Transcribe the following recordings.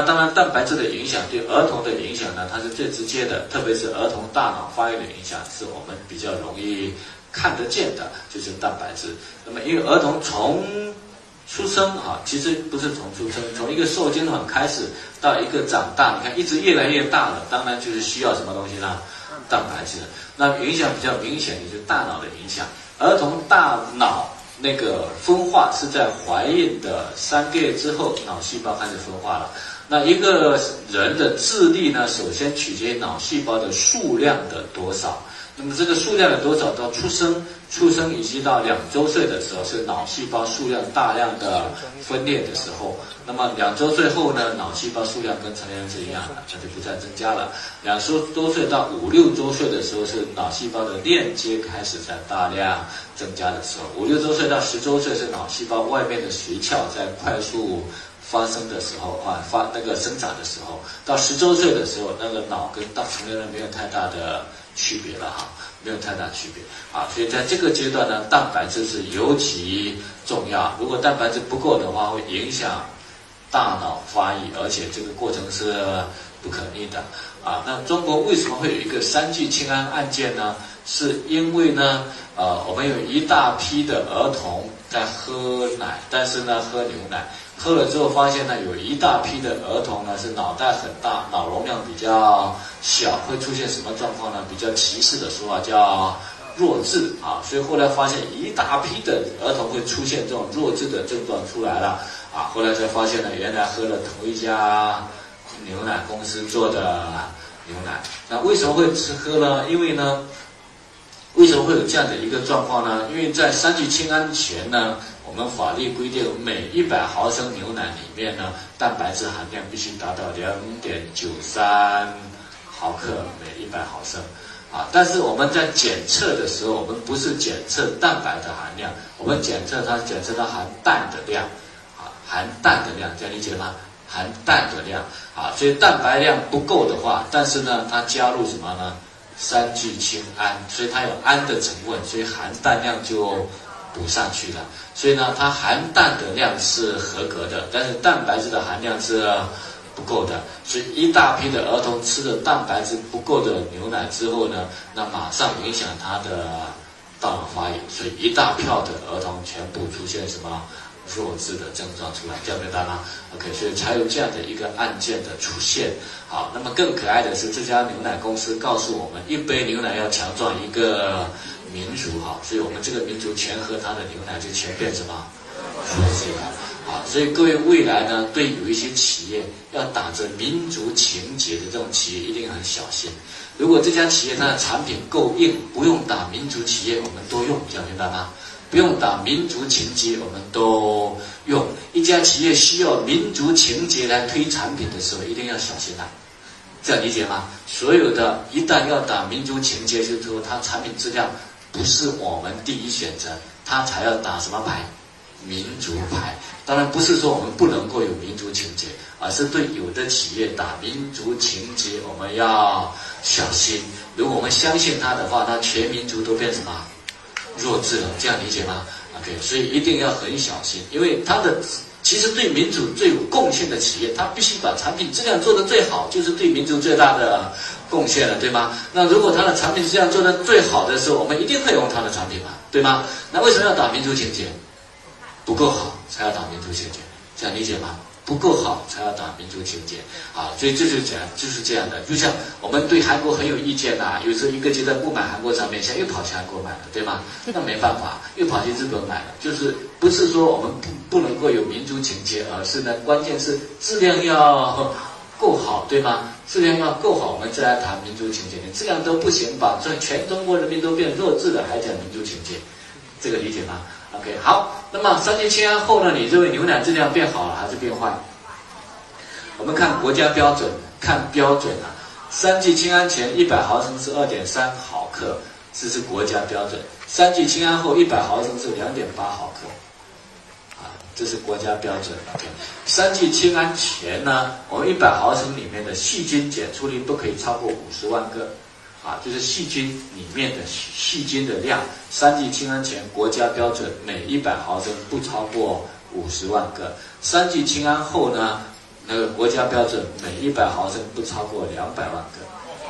那当然，蛋白质的影响对儿童的影响呢，它是最直接的，特别是儿童大脑发育的影响，是我们比较容易看得见的，就是蛋白质。那么，因为儿童从出生哈，其实不是从出生，从一个受精卵开始到一个长大，你看一直越来越大了，当然就是需要什么东西呢？蛋白质。那影响比较明显的就是大脑的影响，儿童大脑。那个分化是在怀孕的三个月之后，脑细胞开始分化了。那一个人的智力呢，首先取决于脑细胞的数量的多少。那么这个数量的多少，到出生、出生以及到两周岁的时候，是脑细胞数量大量的分裂的时候。那么两周岁后呢，脑细胞数量跟成年人是一样的，它就不再增加了。两周多岁到五六周岁的时候，是脑细胞的链接开始在大量增加的时候。五六周岁到十周岁是脑细胞外面的髓鞘在快速发生的时候啊，发那个生长的时候。到十周岁的时候，那个脑跟到成年人没有太大的。区别了哈，没有太大区别啊，所以在这个阶段呢，蛋白质是尤其重要。如果蛋白质不够的话，会影响大脑发育，而且这个过程是不可逆的啊。那中国为什么会有一个三聚氰胺案件呢？是因为呢，呃，我们有一大批的儿童在喝奶，但是呢，喝牛奶。喝了之后发现呢，有一大批的儿童呢是脑袋很大，脑容量比较小，会出现什么状况呢？比较歧视的说法叫弱智啊，所以后来发现一大批的儿童会出现这种弱智的症状出来了啊，后来才发现呢，原来喝了同一家牛奶公司做的牛奶，那为什么会吃喝呢？因为呢，为什么会有这样的一个状况呢？因为在三聚氰胺前呢。我们法律规定，每一百毫升牛奶里面呢，蛋白质含量必须达到两点九三毫克每一百毫升，啊，但是我们在检测的时候，我们不是检测蛋白的含量，我们检测它检测它含氮的量，啊，含氮的量，这样理解吗？含氮的量，啊，所以蛋白量不够的话，但是呢，它加入什么呢？三聚氰胺，所以它有氨的成分，所以含氮量就。补上去了，所以呢，它含氮的量是合格的，但是蛋白质的含量是不够的，所以一大批的儿童吃了蛋白质不够的牛奶之后呢，那马上影响他的大脑发育，所以一大票的儿童全部出现什么弱智的症状出来，这样明白吗？OK，所以才有这样的一个案件的出现。好，那么更可爱的是，这家牛奶公司告诉我们，一杯牛奶要强壮一个。民族哈，所以我们这个民族全喝它的牛奶，就全变什么？弱智了啊！所以各位未来呢，对有一些企业要打着民族情节的这种企业，一定很小心。如果这家企业它的产品够硬，不用打民族企业，我们都用，讲明白吗？不用打民族情节，我们都用。一家企业需要民族情节来推产品的时候，一定要小心啊！这样理解吗？所有的一旦要打民族情节，就是说它产品质量。不是我们第一选择，它才要打什么牌？民族牌。当然不是说我们不能够有民族情节，而是对有的企业打民族情节，我们要小心。如果我们相信他的话，那全民族都变什么弱智了？这样理解吗？OK，所以一定要很小心，因为他的。其实对民主最有贡献的企业，它必须把产品质量做得最好，就是对民主最大的贡献了，对吗？那如果它的产品质量做得最好的时候，我们一定会用它的产品嘛，对吗？那为什么要打民族情结？不够好才要打民族情结，这样理解吗？不够好才要打民族情节，啊，所以这就是讲就是这样的。就像我们对韩国很有意见呐，有时候一个阶段不买韩国产品，现在又跑去韩国买了，对吗？那没办法，又跑去日本买了。就是不是说我们不不能够有民族情节，而是呢，关键是质量要够好，对吗？质量要够好，我们再来谈民族情节。你质量都不行，把这全中国人民都变弱智了，还讲民族情节，这个理解吗？OK，好，那么三聚氰胺后呢？你认为牛奶质量变好了还是变坏？我们看国家标准，看标准啊。三聚氰胺前一百毫升是二点三毫克，这是国家标准。三聚氰胺后一百毫升是两点八毫克，啊，这是国家标准。OK，三聚氰胺前呢，我们一百毫升里面的细菌检出率不可以超过五十万个。啊，就是细菌里面的细菌的量，三聚氰胺前国家标准每一百毫升不超过五十万个，三聚氰胺后呢，那个国家标准每一百毫升不超过两百万个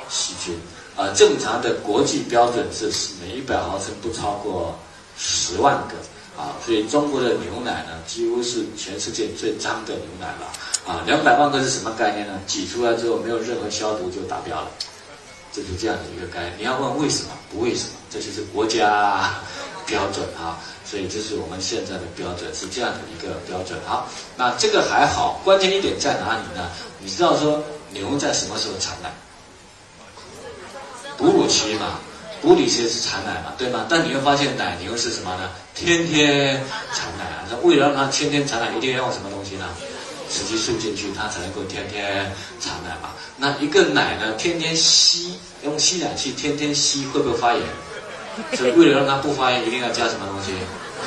细菌，啊，正常的国际标准是每一百毫升不超过十万个，啊，所以中国的牛奶呢，几乎是全世界最脏的牛奶了，啊，两百万个是什么概念呢？挤出来之后没有任何消毒就达标了，这就这样的一个概念。你要问为什么？不为什么，这就是国家标准啊。所以这是我们现在的标准，是这样的一个标准。好，那这个还好，关键一点在哪里呢？你知道说牛在什么时候产奶？哺乳期嘛，哺乳期是产奶嘛，对吗？但你会发现奶牛是什么呢？天天产奶啊！那为了让它天天产奶，一定要用什么东西呢？雌激素进去，它才能够天天产奶嘛。那一个奶呢，天天吸，用吸奶器天天吸，会不会发炎？所以为了让它不发炎，一定要加什么东西？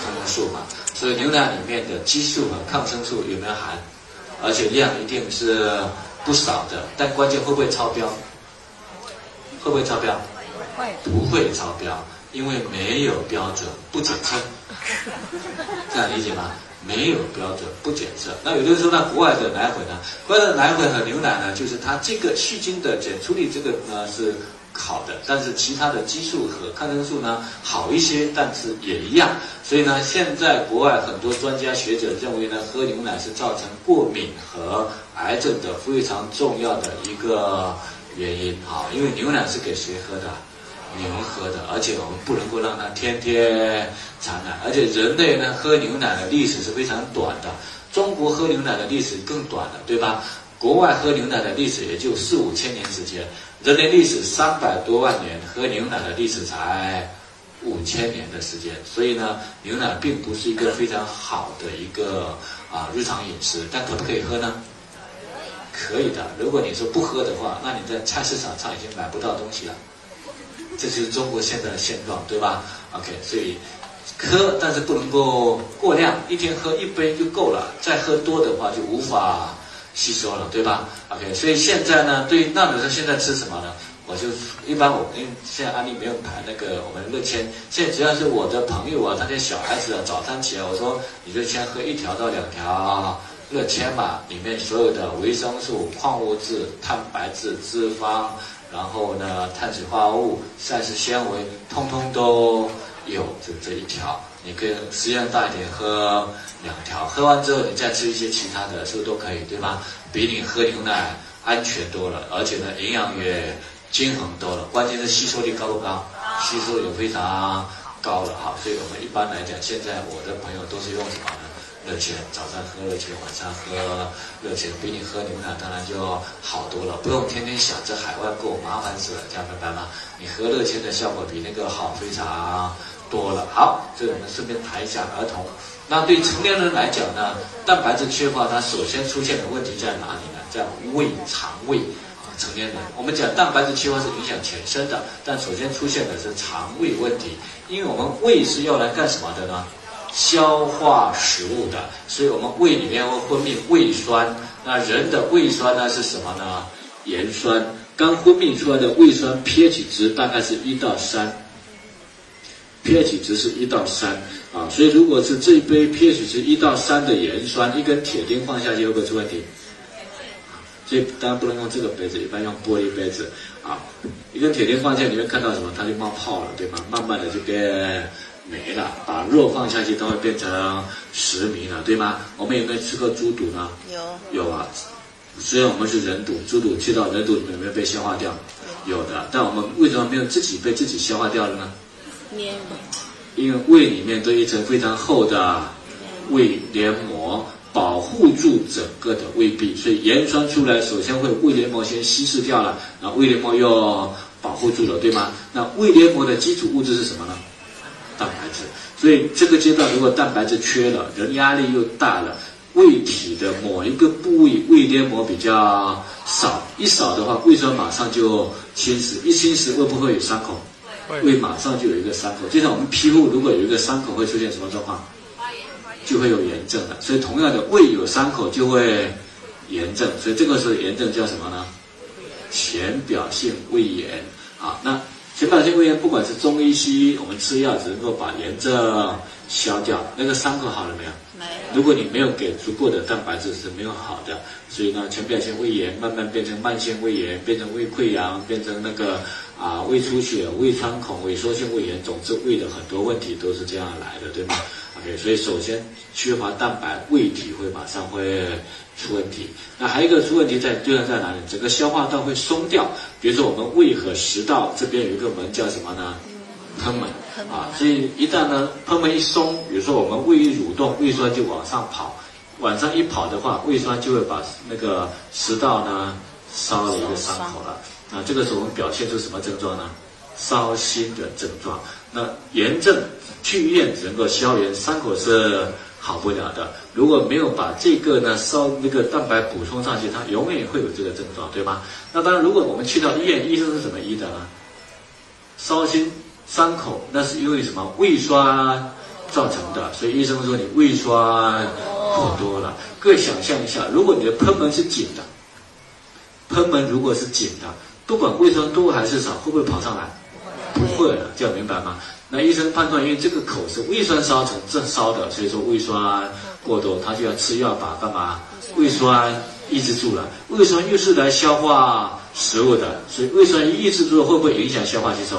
抗生素嘛。所以牛奶里面的激素和抗生素有没有含？而且量一定是不少的。但关键会不会超标？会不会超标？会。不会超标，因为没有标准，不准称。这样理解吗？没有标准，不检测。那有的人说，那国外的奶粉呢？国外的奶粉和牛奶呢，就是它这个细菌的检出率，这个呢是。好的，但是其他的激素和抗生素呢好一些，但是也一样。所以呢，现在国外很多专家学者认为呢，喝牛奶是造成过敏和癌症的非常重要的一个原因啊。因为牛奶是给谁喝的？牛喝的，而且我们不能够让它天天产奶。而且人类呢，喝牛奶的历史是非常短的，中国喝牛奶的历史更短了，对吧？国外喝牛奶的历史也就四五千年时间。人类历史三百多万年，喝牛奶的历史才五千年的时间，所以呢，牛奶并不是一个非常好的一个啊日常饮食，但可不可以喝呢？可以的。如果你说不喝的话，那你在菜市场上已经买不到东西了。这就是中国现在的现状，对吧？OK，所以喝，但是不能够过量，一天喝一杯就够了，再喝多的话就无法。吸收了，对吧？OK，所以现在呢，对那比如说现在吃什么呢？我就一般我因为现在安利没有排那个我们乐千，现在只要是我的朋友啊，那些小孩子啊，早餐起来我说你就先喝一条到两条乐千嘛，里面所有的维生素、矿物质、蛋白质、脂肪，然后呢碳水化合物、膳食纤维，通通都有，就这一条。你可以食量大一点，喝两条，喝完之后你再吃一些其他的，是不是都可以，对吧？比你喝牛奶安全多了，而且呢营养也均衡多了，关键是吸收率高不高？吸收也非常高了哈。所以我们一般来讲，现在我的朋友都是用什么呢？热钱，早上喝热钱，晚上喝热钱，比你喝牛奶当然就好多了，不用天天想着海外购，麻烦死了，这样明白吗？你喝热钱的效果比那个好非常。多了，好，这我们顺便谈一下儿童。那对成年人来讲呢，蛋白质缺乏，它首先出现的问题在哪里呢？在胃肠胃啊，成年人，我们讲蛋白质缺乏是影响全身的，但首先出现的是肠胃问题，因为我们胃是要来干什么的呢？消化食物的，所以我们胃里面会分泌胃酸。那人的胃酸呢是什么呢？盐酸，刚分泌出来的胃酸 pH 值大概是一到三。pH 值是一到三啊，所以如果是这一杯 pH 值一到三的盐酸，一根铁钉放下去会不会出问题？所以当然不能用这个杯子，一般用玻璃杯子啊。一根铁钉放下去，你会看到什么？它就冒泡了，对吗？慢慢的就变没了。把肉放下去，都会变成石糜了，对吗？我们有没有吃过猪肚呢？有。有啊，虽然我们是人肚，猪肚去到人肚里面有没有被消化掉？有的。但我们为什么没有自己被自己消化掉了呢？因为胃里面都一层非常厚的胃黏膜，保护住整个的胃壁，所以盐酸出来，首先会胃黏膜先稀释掉了，然后胃黏膜又保护住了，对吗？那胃黏膜的基础物质是什么呢？所以这个阶段如果蛋白质缺了，人压力又大了，胃体的某一个部位胃黏膜比较少，一少的话，胃酸马上就侵蚀，一侵蚀会不会有伤口？胃马上就有一个伤口，就像我们皮肤如果有一个伤口，会出现什么状况？就会有炎症的。所以同样的，胃有伤口就会炎症。所以这个时候炎症叫什么呢？浅表性胃炎啊。那浅表性胃炎，不管是中医西医，我们吃药只能够把炎症消掉，那个伤口好了没有？没有。如果你没有给足够的蛋白质是没有好的，所以呢，浅表性胃炎慢慢变成慢性胃炎，变成胃溃疡，变成那个啊胃出血、胃穿孔、萎缩性胃炎，总之胃的很多问题都是这样来的，对吗？OK，所以首先缺乏蛋白，胃体会马上会出问题。那还有一个出问题在，就在在哪里？整个消化道会松掉。比如说我们胃和食道这边有一个门叫什么呢？贲门啊，所以一旦呢贲门一松，比如说我们胃一蠕动，胃酸就往上跑，往上一跑的话，胃酸就会把那个食道呢烧了一个伤口了。啊，这个时候我们表现出什么症状呢？烧心的症状。那炎症去医院只能够消炎，伤口是好不了的。如果没有把这个呢烧那个蛋白补充上去，它永远会有这个症状，对吗？那当然，如果我们去到医院，医生是怎么医的呢？烧心。伤口那是因为什么胃酸造成的，所以医生说你胃酸过多了。各位想象一下，如果你的贲门是紧的，贲门如果是紧的，不管胃酸多还是少，会不会跑上来？不会了，这样明白吗？那医生判断，因为这个口是胃酸烧成正烧的，所以说胃酸过多，他就要吃药把干嘛？胃酸抑制住了。胃酸又是来消化食物的，所以胃酸抑制住，会不会影响消化吸收？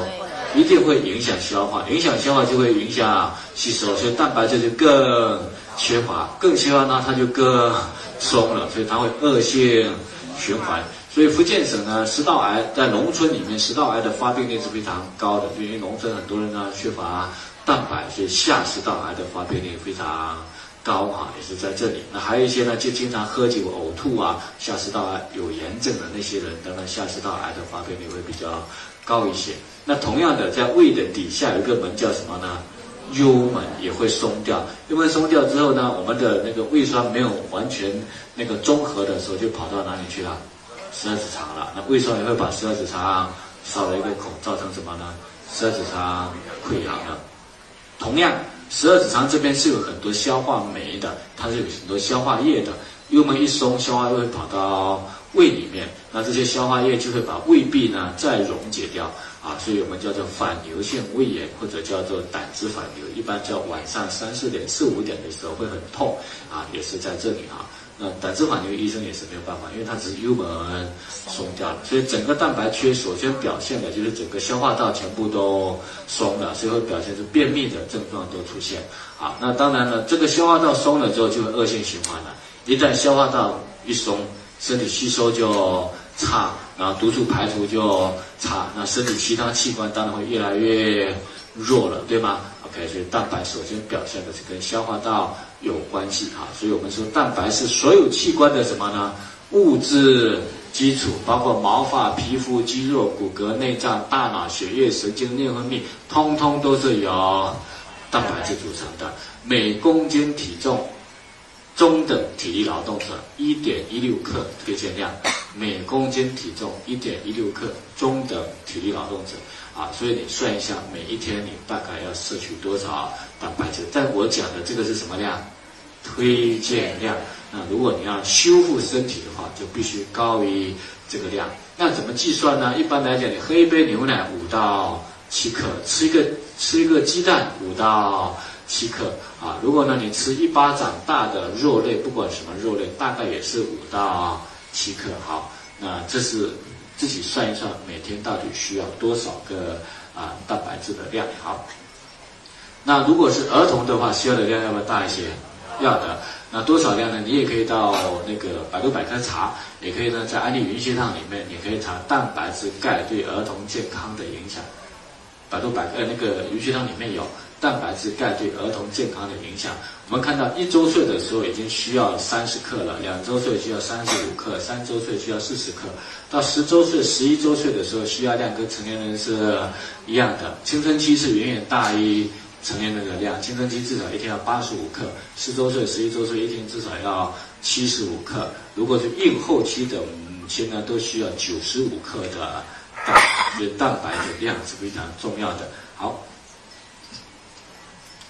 一定会影响消化，影响消化就会影响吸收，所以蛋白质就更缺乏，更缺乏呢，它就更松了，所以它会恶性循环。所以福建省呢，食道癌在农村里面，食道癌的发病率是非常高的，因为农村很多人呢缺乏蛋白，所以下食道癌的发病率非常高哈，也是在这里。那还有一些呢，就经常喝酒呕吐啊，下食道癌有炎症的那些人，当然下食道癌的发病率会比较高一些。那同样的，在胃的底下有一个门叫什么呢？幽门也会松掉。幽门松掉之后呢，我们的那个胃酸没有完全那个中和的时候，就跑到哪里去了？十二指肠了。那胃酸也会把十二指肠烧了一个孔，造成什么呢？十二指肠溃疡了。同样，十二指肠这边是有很多消化酶的，它是有很多消化液的。幽门一松，消化液会跑到胃里面，那这些消化液就会把胃壁呢再溶解掉。啊，所以我们叫做反流性胃炎，或者叫做胆汁反流，一般叫晚上三四点、四五点的时候会很痛，啊，也是在这里啊。那胆汁反流，医生也是没有办法，因为它只是幽门松掉了，所以整个蛋白缺，首先表现的就是整个消化道全部都松了，所以会表现出便秘的症状都出现。啊，那当然了，这个消化道松了之后就会恶性循环了，一旦消化道一松，身体吸收就差。然后毒素排除就差，那身体其他器官当然会越来越弱了，对吗？OK，所以蛋白首先表现的是跟消化道有关系哈，所以我们说蛋白是所有器官的什么呢？物质基础，包括毛发、皮肤、肌肉、骨骼、内脏、大脑、血液、神经、内分泌，通通都是由蛋白质组成的。每公斤体重中等体力劳动者一点一六克推荐量。每公斤体重一点一六克，中等体力劳动者啊，所以你算一下，每一天你大概要摄取多少蛋白质？但我讲的这个是什么量？推荐量。那如果你要修复身体的话，就必须高于这个量。那怎么计算呢？一般来讲，你喝一杯牛奶五到七克，吃一个吃一个鸡蛋五到七克啊。如果呢你吃一巴掌大的肉类，不管什么肉类，大概也是五到。七克好，那这是自己算一算，每天到底需要多少个啊蛋白质的量好？那如果是儿童的话，需要的量要不要大一些？要的。那多少量呢？你也可以到那个百度百科查，也可以呢在安利云学堂里面，你可以查蛋白质钙对儿童健康的影响。百度百科那个云学堂里面有。蛋白质钙对儿童健康的影响，我们看到一周岁的时候已经需要三十克了，两周岁需要三十五克，三周岁需要四十克，到十周岁、十一周岁的时候需要量跟成年人是一样的。青春期是远远大于成年人的量，青春期至少一天要八十五克，十周岁、十一周岁一天至少要七十五克。如果是孕后期的母亲呢，都需要九十五克的蛋，所以蛋白的量是非常重要的。好。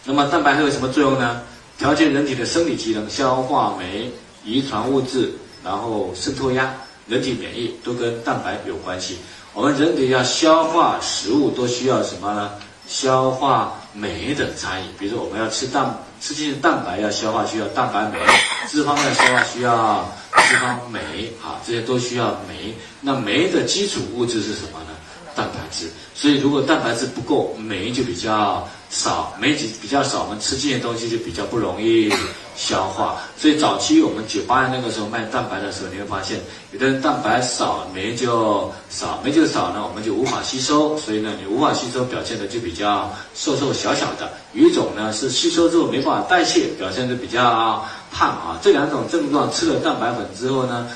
那么蛋白还有什么作用呢？调节人体的生理机能，消化酶、遗传物质，然后渗透压、人体免疫都跟蛋白有关系。我们人体要消化食物都需要什么呢？消化酶的差异。比如说我们要吃蛋，吃进去蛋白要消化需要蛋白酶，脂肪要消化需要脂肪酶啊，这些都需要酶。那酶的基础物质是什么呢？蛋白质。所以如果蛋白质不够，酶就比较少，酶比比较少，我们吃进的东西就比较不容易。消化，所以早期我们九八年那个时候卖蛋白的时候，你会发现有的人蛋白少，酶就少，酶就少呢，我们就无法吸收，所以呢，你无法吸收，表现的就比较瘦瘦小小的。有一种呢是吸收之后没办法代谢，表现的比较胖啊。这两种症状吃了蛋白粉之后呢。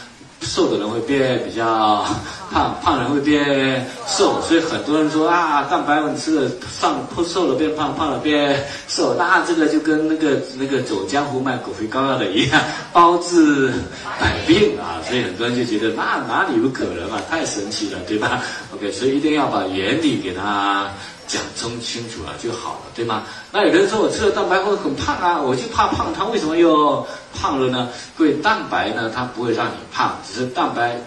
瘦的人会变比较 胖，胖人会变瘦，所以很多人说啊，蛋白粉吃了胖，瘦了变胖，胖了变瘦，那这个就跟那个那个走江湖卖狗皮膏药的一样，包治百病啊，所以很多人就觉得那哪里有可能啊，太神奇了，对吧？OK，所以一定要把原理给他。讲通清楚了就好了，对吗？那有人说我吃了蛋白会很胖啊，我就怕胖，他为什么又胖了呢？会，蛋白呢，它不会让你胖，只是蛋白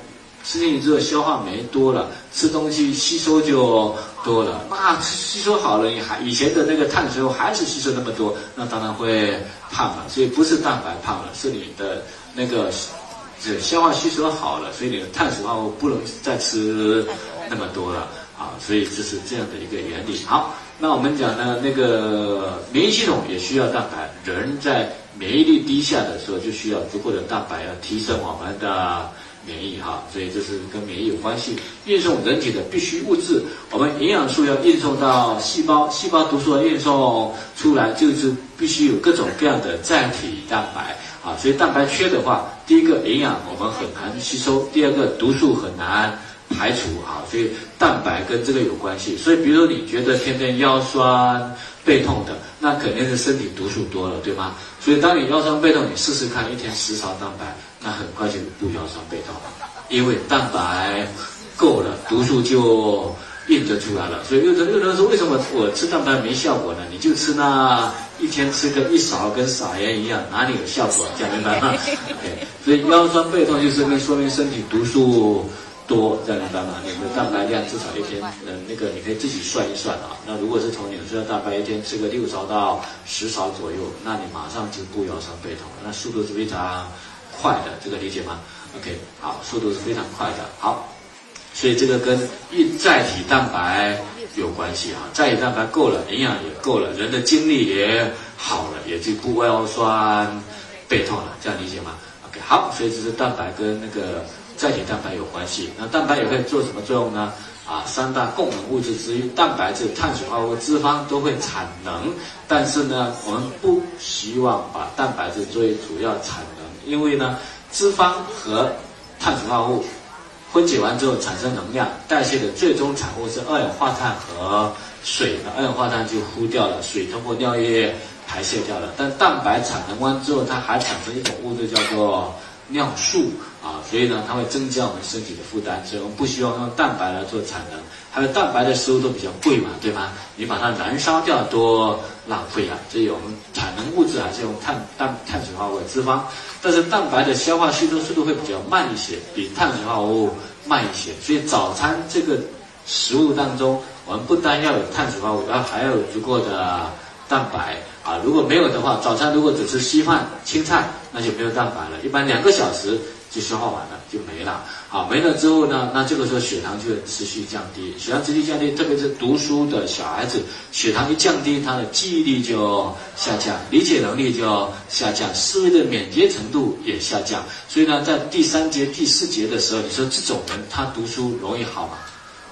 吃进去之后消化酶多了，吃东西吸收就多了。那吸收好了，你还以前的那个碳水还是吸收那么多，那当然会胖了。所以不是蛋白胖了，是你的那个这消化吸收好了，所以你的碳水化合物不能再吃那么多了。啊，所以这是这样的一个原理。好，那我们讲呢，那个免疫系统也需要蛋白。人在免疫力低下的时候，就需要足够的蛋白，要提升我们的免疫哈。所以这是跟免疫有关系。运送人体的必需物质，我们营养素要运送到细胞，细胞毒素要运送出来，就是必须有各种各样的载体蛋白啊。所以蛋白缺的话，第一个营养我们很难吸收，第二个毒素很难。排除啊，所以蛋白跟这个有关系。所以，比如说你觉得天天腰酸背痛的，那肯定是身体毒素多了，对吗？所以，当你腰酸背痛，你试试看，一天十勺蛋白，那很快就不腰酸背痛了，因为蛋白够了，毒素就印得出来了。所以，有人有人说，为什么我吃蛋白没效果呢？你就吃那一天吃个一勺，跟撒盐一样，哪里有效果？讲明白吗？所以腰酸背痛就是说明身体毒素。多这样明白吗？你的蛋白量至少一天，嗯，那个你可以自己算一算啊。那如果是从你的蛋白一天吃个六勺到十勺左右，那你马上就不腰酸背痛了，那速度是非常快的，这个理解吗？OK，好，速度是非常快的。好，所以这个跟一载体蛋白有关系啊，载体蛋白够了，营养也够了，人的精力也好了，也就不腰酸背痛了，这样理解吗？OK，好，所以这是蛋白跟那个。载体蛋白有关系，那蛋白也可以做什么作用呢？啊，三大供能物质之一，蛋白质、碳水化合物、脂肪都会产能，但是呢，我们不希望把蛋白质作为主要产能，因为呢，脂肪和碳水化合物分解完之后产生能量，代谢的最终产物是二氧化碳和水，二氧化碳就呼掉了，水通过尿液排泄掉了，但蛋白产能完之后，它还产生一种物质叫做。尿素啊，所以呢，它会增加我们身体的负担，所以我们不希望用蛋白来做产能。还有蛋白的食物都比较贵嘛，对吧？你把它燃烧掉多浪费啊！所以我们产能物质还是用碳、碳、碳水化合物、脂肪。但是蛋白的消化吸收速度会比较慢一些，比碳水化合物慢一些。所以早餐这个食物当中，我们不单要有碳水化合物，然后还要有足够的蛋白。啊，如果没有的话，早餐如果只吃稀饭、青菜，那就没有蛋白了。一般两个小时就消化完了，就没了。好，没了之后呢，那这个时候血糖就会持续降低。血糖持续降低，特别是读书的小孩子，血糖一降低，他的记忆力就下降，理解能力就下降，思维的敏捷程度也下降。所以呢，在第三节、第四节的时候，你说这种人他读书容易好吗？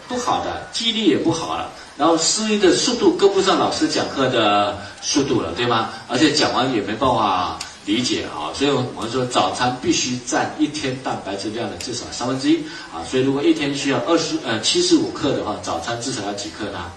不好的，记忆力也不好了。然后思维的速度跟不上老师讲课的速度了，对吗？而且讲完也没办法理解啊，所以我们说早餐必须占一天蛋白质量的至少三分之一啊。所以如果一天需要二十呃七十五克的话，早餐至少要几克呢？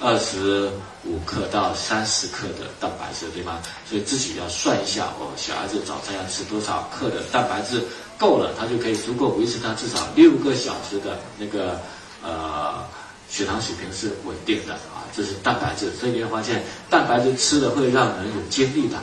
二十五克到三十克的蛋白质，对吗？所以自己要算一下哦，小孩子早餐要吃多少克的蛋白质够了，他就可以足够维持他至少六个小时的那个呃。血糖水平是稳定的啊，这是蛋白质，所以你会发现蛋白质吃了会让人有精力的。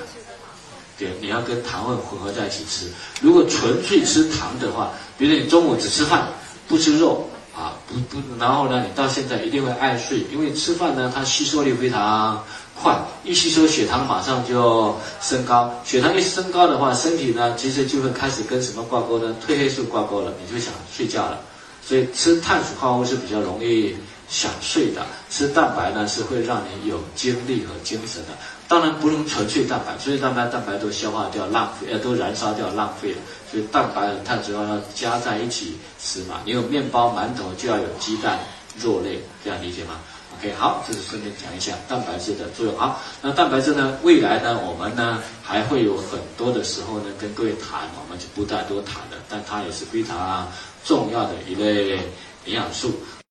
对，你要跟糖分混合在一起吃。如果纯粹吃糖的话，比如说你中午只吃饭不吃肉，啊，不不，然后呢，你到现在一定会爱睡，因为吃饭呢，它吸收率非常快，一吸收血糖马上就升高，血糖一升高的话，身体呢其实就会开始跟什么挂钩呢？褪黑素挂钩了，你就想睡觉了。所以吃碳水化合物是比较容易想睡的，吃蛋白呢是会让你有精力和精神的。当然不能纯粹蛋白，纯粹蛋白蛋白都消化掉浪费，呃都燃烧掉浪费了。所以蛋白和碳水要加在一起吃嘛。你有面包、馒头就要有鸡蛋、肉类，这样理解吗？OK，好，这是顺便讲一下蛋白质的作用。好，那蛋白质呢，未来呢，我们呢还会有很多的时候呢跟各位谈，我们就不太多谈了。但它也是非常重要的一类营养素。